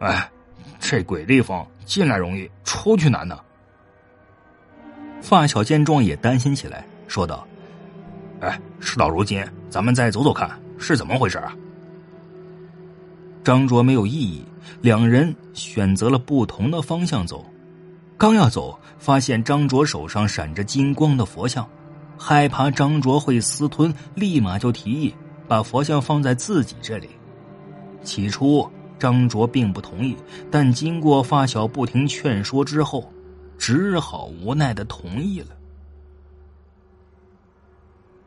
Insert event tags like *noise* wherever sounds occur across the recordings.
哎，这鬼地方进来容易，出去难呢。发小见状也担心起来，说道：“哎，事到如今，咱们再走走看，是怎么回事啊？”张卓没有异议，两人选择了不同的方向走。刚要走，发现张卓手上闪着金光的佛像，害怕张卓会私吞，立马就提议把佛像放在自己这里。起初。张卓并不同意，但经过发小不停劝说之后，只好无奈的同意了。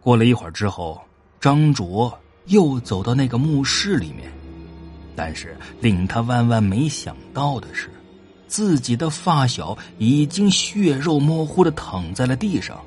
过了一会儿之后，张卓又走到那个墓室里面，但是令他万万没想到的是，自己的发小已经血肉模糊的躺在了地上。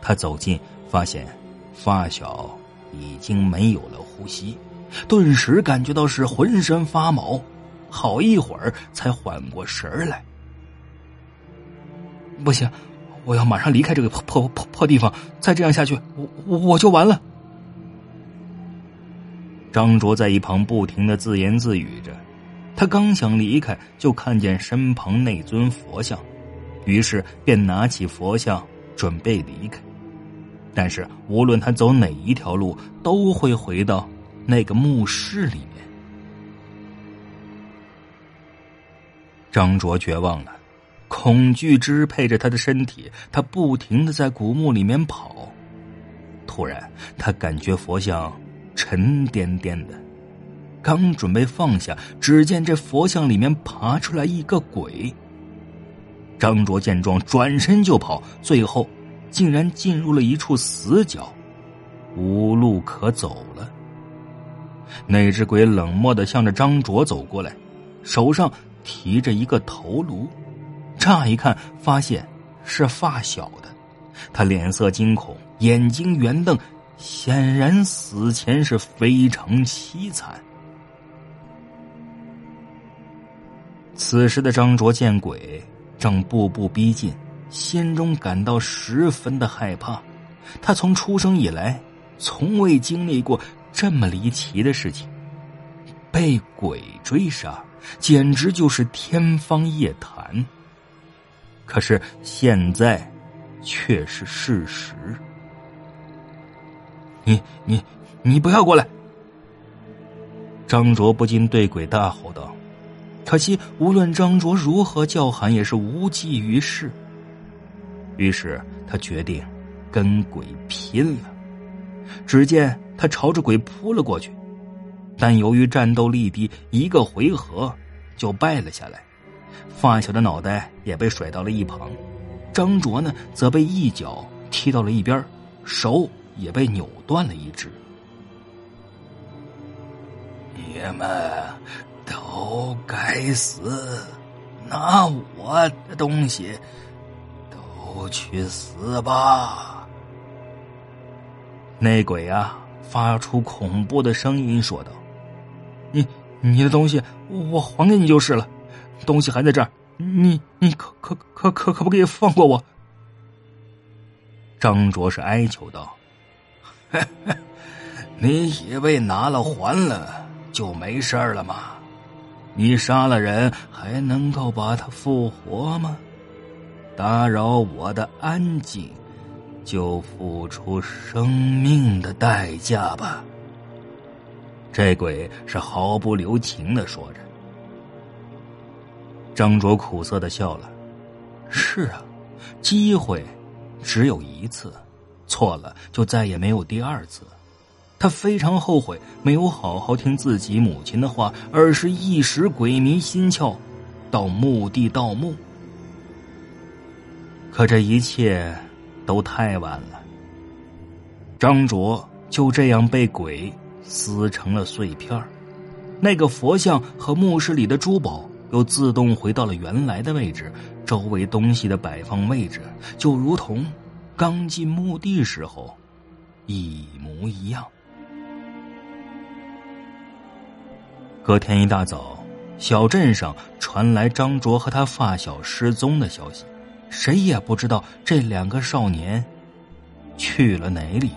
他走近，发现发小已经没有了呼吸。顿时感觉到是浑身发毛，好一会儿才缓过神来。不行，我要马上离开这个破破破破地方，再这样下去，我我我就完了。张卓在一旁不停的自言自语着，他刚想离开，就看见身旁那尊佛像，于是便拿起佛像准备离开，但是无论他走哪一条路，都会回到。那个墓室里面，张卓绝望了，恐惧支配着他的身体，他不停的在古墓里面跑。突然，他感觉佛像沉甸甸的，刚准备放下，只见这佛像里面爬出来一个鬼。张卓见状，转身就跑，最后竟然进入了一处死角，无路可走了。那只鬼冷漠的向着张卓走过来，手上提着一个头颅，乍一看发现是发小的，他脸色惊恐，眼睛圆瞪，显然死前是非常凄惨。此时的张卓见鬼正步步逼近，心中感到十分的害怕，他从出生以来从未经历过。这么离奇的事情，被鬼追杀，简直就是天方夜谭。可是现在，却是事实。你你你不要过来！张卓不禁对鬼大吼道。可惜无论张卓如何叫喊，也是无济于事。于是他决定跟鬼拼了。只见。他朝着鬼扑了过去，但由于战斗力低，一个回合就败了下来。发小的脑袋也被甩到了一旁，张卓呢则被一脚踢到了一边，手也被扭断了一只。你们都该死！拿我的东西都去死吧！那鬼啊！发出恐怖的声音说道：“你你的东西我还给你就是了，东西还在这儿，你你可可可可可不可以放过我？”张卓是哀求道：“ *laughs* 你以为拿了还了就没事了吗？你杀了人还能够把他复活吗？打扰我的安静。”就付出生命的代价吧。这鬼是毫不留情的说着。张卓苦涩的笑了。是啊，机会只有一次，错了就再也没有第二次。他非常后悔没有好好听自己母亲的话，而是一时鬼迷心窍，到墓地盗墓。可这一切。都太晚了，张卓就这样被鬼撕成了碎片那个佛像和墓室里的珠宝又自动回到了原来的位置，周围东西的摆放位置就如同刚进墓地时候一模一样。隔天一大早，小镇上传来张卓和他发小失踪的消息，谁也不知道这两个少年去了哪里。